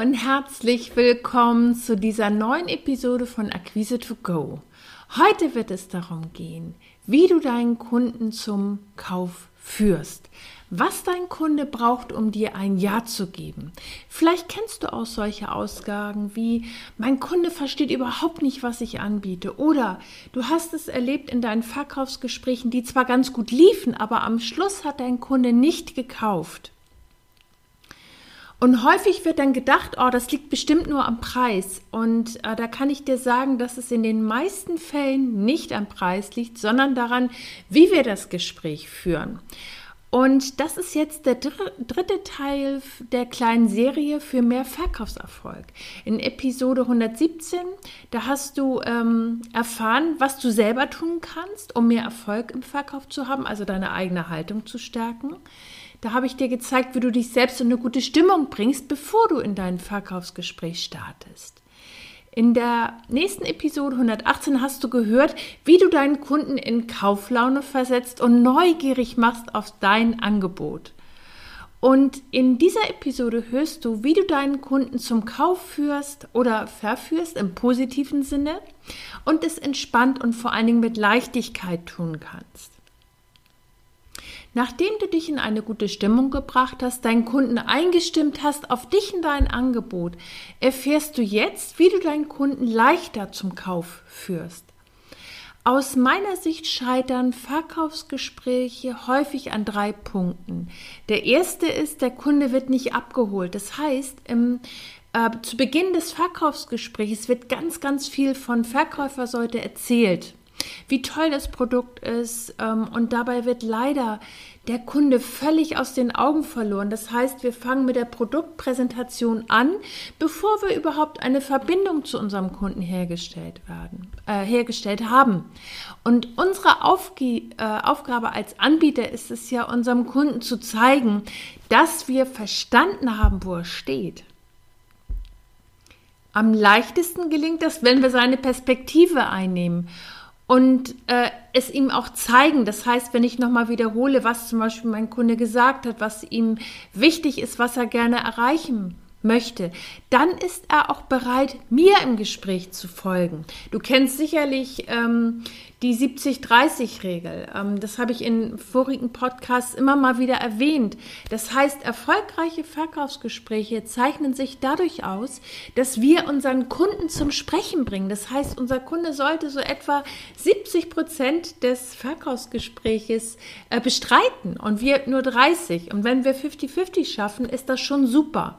Und herzlich willkommen zu dieser neuen Episode von Akquise to Go. Heute wird es darum gehen, wie du deinen Kunden zum Kauf führst was dein Kunde braucht, um dir ein Ja zu geben. Vielleicht kennst du auch solche Ausgaben wie mein Kunde versteht überhaupt nicht, was ich anbiete oder du hast es erlebt in deinen Verkaufsgesprächen, die zwar ganz gut liefen, aber am Schluss hat dein Kunde nicht gekauft. Und häufig wird dann gedacht, oh, das liegt bestimmt nur am Preis. Und äh, da kann ich dir sagen, dass es in den meisten Fällen nicht am Preis liegt, sondern daran, wie wir das Gespräch führen. Und das ist jetzt der dritte Teil der kleinen Serie für mehr Verkaufserfolg. In Episode 117, da hast du ähm, erfahren, was du selber tun kannst, um mehr Erfolg im Verkauf zu haben, also deine eigene Haltung zu stärken. Da habe ich dir gezeigt, wie du dich selbst in eine gute Stimmung bringst, bevor du in dein Verkaufsgespräch startest. In der nächsten Episode 118 hast du gehört, wie du deinen Kunden in Kauflaune versetzt und neugierig machst auf dein Angebot. Und in dieser Episode hörst du, wie du deinen Kunden zum Kauf führst oder verführst im positiven Sinne und es entspannt und vor allen Dingen mit Leichtigkeit tun kannst. Nachdem du dich in eine gute Stimmung gebracht hast, deinen Kunden eingestimmt hast auf dich und dein Angebot, erfährst du jetzt, wie du deinen Kunden leichter zum Kauf führst. Aus meiner Sicht scheitern Verkaufsgespräche häufig an drei Punkten. Der erste ist, der Kunde wird nicht abgeholt. Das heißt, im, äh, zu Beginn des Verkaufsgesprächs wird ganz, ganz viel von Verkäuferseite erzählt wie toll das Produkt ist. Ähm, und dabei wird leider der Kunde völlig aus den Augen verloren. Das heißt, wir fangen mit der Produktpräsentation an, bevor wir überhaupt eine Verbindung zu unserem Kunden hergestellt werden, äh, hergestellt haben. Und unsere Aufge äh, Aufgabe als Anbieter ist es ja, unserem Kunden zu zeigen, dass wir verstanden haben, wo er steht. Am leichtesten gelingt das, wenn wir seine Perspektive einnehmen und äh, es ihm auch zeigen. Das heißt, wenn ich nochmal wiederhole, was zum Beispiel mein Kunde gesagt hat, was ihm wichtig ist, was er gerne erreichen möchte, dann ist er auch bereit, mir im Gespräch zu folgen. Du kennst sicherlich ähm, die 70-30-Regel. Ähm, das habe ich in vorigen Podcasts immer mal wieder erwähnt. Das heißt, erfolgreiche Verkaufsgespräche zeichnen sich dadurch aus, dass wir unseren Kunden zum Sprechen bringen. Das heißt, unser Kunde sollte so etwa 70 Prozent des Verkaufsgespräches äh, bestreiten und wir nur 30. Und wenn wir 50-50 schaffen, ist das schon super.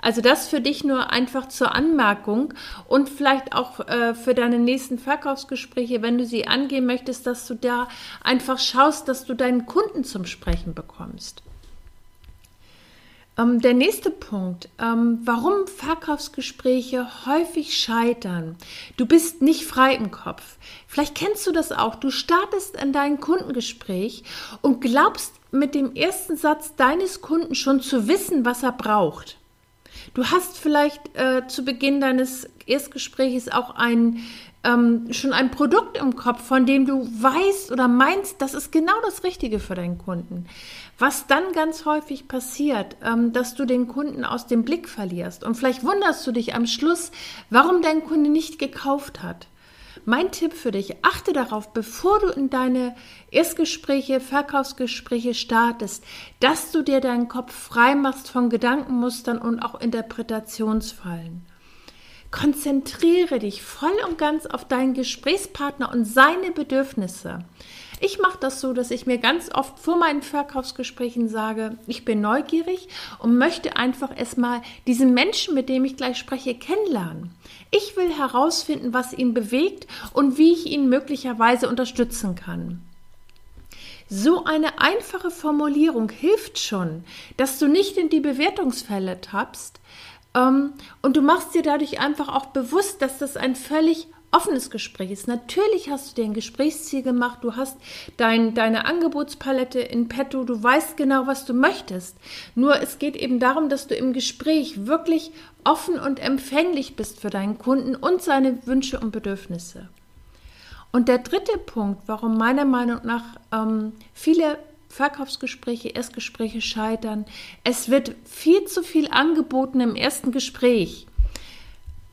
Also das für dich nur einfach zur Anmerkung und vielleicht auch äh, für deine nächsten Verkaufsgespräche, wenn du sie angehen möchtest, dass du da einfach schaust, dass du deinen Kunden zum Sprechen bekommst. Ähm, der nächste Punkt, ähm, warum Verkaufsgespräche häufig scheitern. Du bist nicht frei im Kopf. Vielleicht kennst du das auch. Du startest in dein Kundengespräch und glaubst mit dem ersten Satz deines Kunden schon zu wissen, was er braucht. Du hast vielleicht äh, zu Beginn deines Erstgesprächs auch ein, ähm, schon ein Produkt im Kopf, von dem du weißt oder meinst, das ist genau das Richtige für deinen Kunden. Was dann ganz häufig passiert, ähm, dass du den Kunden aus dem Blick verlierst. Und vielleicht wunderst du dich am Schluss, warum dein Kunde nicht gekauft hat. Mein Tipp für dich, achte darauf, bevor du in deine Erstgespräche, Verkaufsgespräche startest, dass du dir deinen Kopf frei machst von Gedankenmustern und auch Interpretationsfallen. Konzentriere dich voll und ganz auf deinen Gesprächspartner und seine Bedürfnisse. Ich mache das so, dass ich mir ganz oft vor meinen Verkaufsgesprächen sage, ich bin neugierig und möchte einfach erstmal diesen Menschen, mit dem ich gleich spreche, kennenlernen. Ich will herausfinden, was ihn bewegt und wie ich ihn möglicherweise unterstützen kann. So eine einfache Formulierung hilft schon, dass du nicht in die Bewertungsfälle tappst ähm, und du machst dir dadurch einfach auch bewusst, dass das ein völlig offenes Gespräch ist. Natürlich hast du dir ein Gesprächsziel gemacht, du hast dein, deine Angebotspalette in petto, du weißt genau, was du möchtest. Nur es geht eben darum, dass du im Gespräch wirklich offen und empfänglich bist für deinen Kunden und seine Wünsche und Bedürfnisse. Und der dritte Punkt, warum meiner Meinung nach ähm, viele Verkaufsgespräche, Erstgespräche scheitern, es wird viel zu viel angeboten im ersten Gespräch.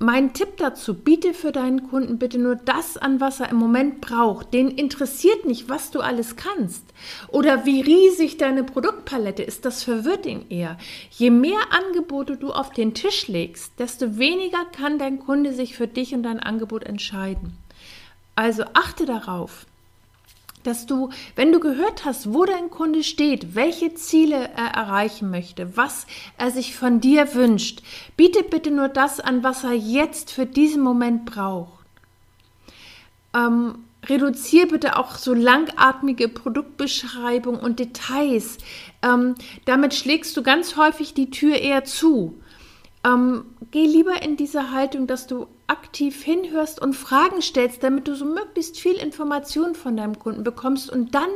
Mein Tipp dazu, biete für deinen Kunden bitte nur das an, was er im Moment braucht. Den interessiert nicht, was du alles kannst oder wie riesig deine Produktpalette ist. Das verwirrt ihn eher. Je mehr Angebote du auf den Tisch legst, desto weniger kann dein Kunde sich für dich und dein Angebot entscheiden. Also achte darauf, dass du, wenn du gehört hast, wo dein Kunde steht, welche Ziele er erreichen möchte, was er sich von dir wünscht, biete bitte nur das an, was er jetzt für diesen Moment braucht. Ähm, reduziere bitte auch so langatmige Produktbeschreibung und Details. Ähm, damit schlägst du ganz häufig die Tür eher zu. Ähm, geh lieber in diese Haltung, dass du aktiv hinhörst und Fragen stellst, damit du so möglichst viel Information von deinem Kunden bekommst und dann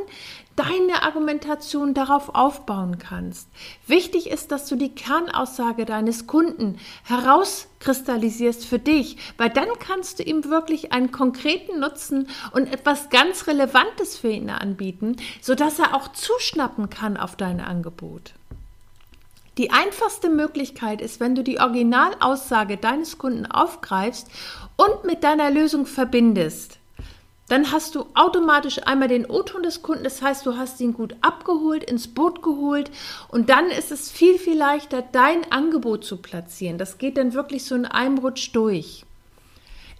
deine Argumentation darauf aufbauen kannst. Wichtig ist, dass du die Kernaussage deines Kunden herauskristallisierst für dich, weil dann kannst du ihm wirklich einen konkreten Nutzen und etwas ganz Relevantes für ihn anbieten, sodass er auch zuschnappen kann auf dein Angebot. Die einfachste Möglichkeit ist, wenn du die Originalaussage deines Kunden aufgreifst und mit deiner Lösung verbindest. Dann hast du automatisch einmal den O-Ton des Kunden, das heißt, du hast ihn gut abgeholt, ins Boot geholt und dann ist es viel, viel leichter, dein Angebot zu platzieren. Das geht dann wirklich so in einem Rutsch durch.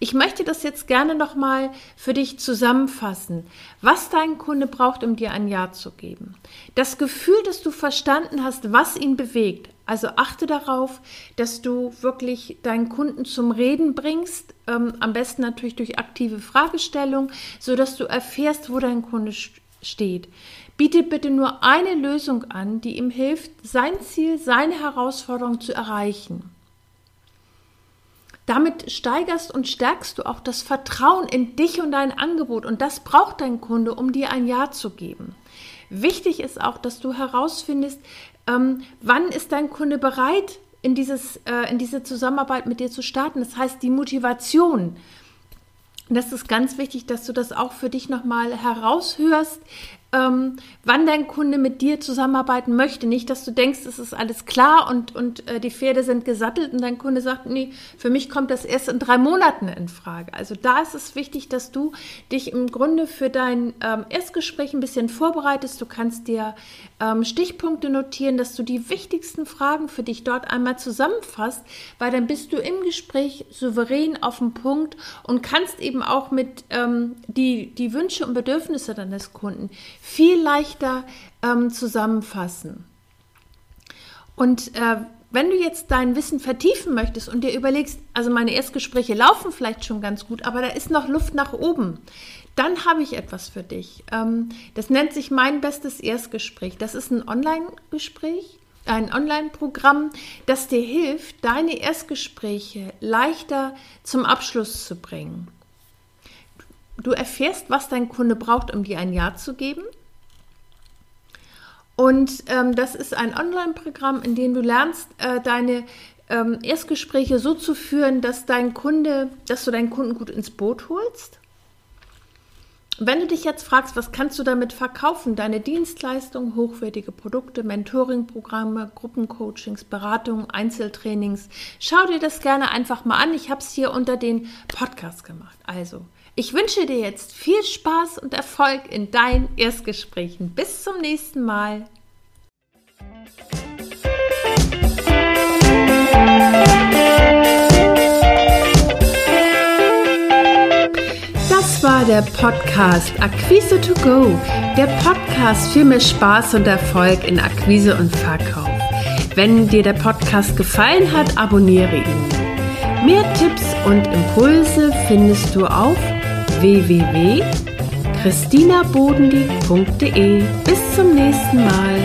Ich möchte das jetzt gerne nochmal für dich zusammenfassen, was dein Kunde braucht, um dir ein Ja zu geben. Das Gefühl, dass du verstanden hast, was ihn bewegt. Also achte darauf, dass du wirklich deinen Kunden zum Reden bringst, ähm, am besten natürlich durch aktive Fragestellung, sodass du erfährst, wo dein Kunde steht. Biete bitte nur eine Lösung an, die ihm hilft, sein Ziel, seine Herausforderung zu erreichen. Damit steigerst und stärkst du auch das Vertrauen in dich und dein Angebot. Und das braucht dein Kunde, um dir ein Ja zu geben. Wichtig ist auch, dass du herausfindest, ähm, wann ist dein Kunde bereit, in, dieses, äh, in diese Zusammenarbeit mit dir zu starten. Das heißt, die Motivation. Das ist ganz wichtig, dass du das auch für dich nochmal heraushörst, ähm, wann dein Kunde mit dir zusammenarbeiten möchte. Nicht, dass du denkst, es ist alles klar und, und äh, die Pferde sind gesattelt und dein Kunde sagt, nee, für mich kommt das erst in drei Monaten in Frage. Also da ist es wichtig, dass du dich im Grunde für dein ähm, Erstgespräch ein bisschen vorbereitest. Du kannst dir ähm, Stichpunkte notieren, dass du die wichtigsten Fragen für dich dort einmal zusammenfasst, weil dann bist du im Gespräch souverän auf dem Punkt und kannst eben auch mit ähm, die, die Wünsche und Bedürfnisse deines Kunden viel leichter ähm, zusammenfassen. Und äh, wenn du jetzt dein Wissen vertiefen möchtest und dir überlegst, also meine Erstgespräche laufen vielleicht schon ganz gut, aber da ist noch Luft nach oben, dann habe ich etwas für dich. Ähm, das nennt sich mein bestes Erstgespräch. Das ist ein Online-Gespräch, ein Online-Programm, das dir hilft, deine Erstgespräche leichter zum Abschluss zu bringen. Du erfährst, was dein Kunde braucht, um dir ein Ja zu geben. Und ähm, das ist ein Online-Programm, in dem du lernst, äh, deine ähm, Erstgespräche so zu führen, dass dein Kunde, dass du deinen Kunden gut ins Boot holst. Wenn du dich jetzt fragst, was kannst du damit verkaufen? Deine Dienstleistungen, hochwertige Produkte, Mentoring-Programme, Gruppencoachings, Beratungen, Einzeltrainings. Schau dir das gerne einfach mal an. Ich habe es hier unter den Podcast gemacht. Also, ich wünsche dir jetzt viel Spaß und Erfolg in deinen Erstgesprächen. Bis zum nächsten Mal. Das war der Podcast Akquise to Go, der Podcast für mehr Spaß und Erfolg in Akquise und Verkauf. Wenn dir der Podcast gefallen hat, abonniere ihn. Mehr Tipps und Impulse findest du auf www.christinabodenlieb.de. Bis zum nächsten Mal.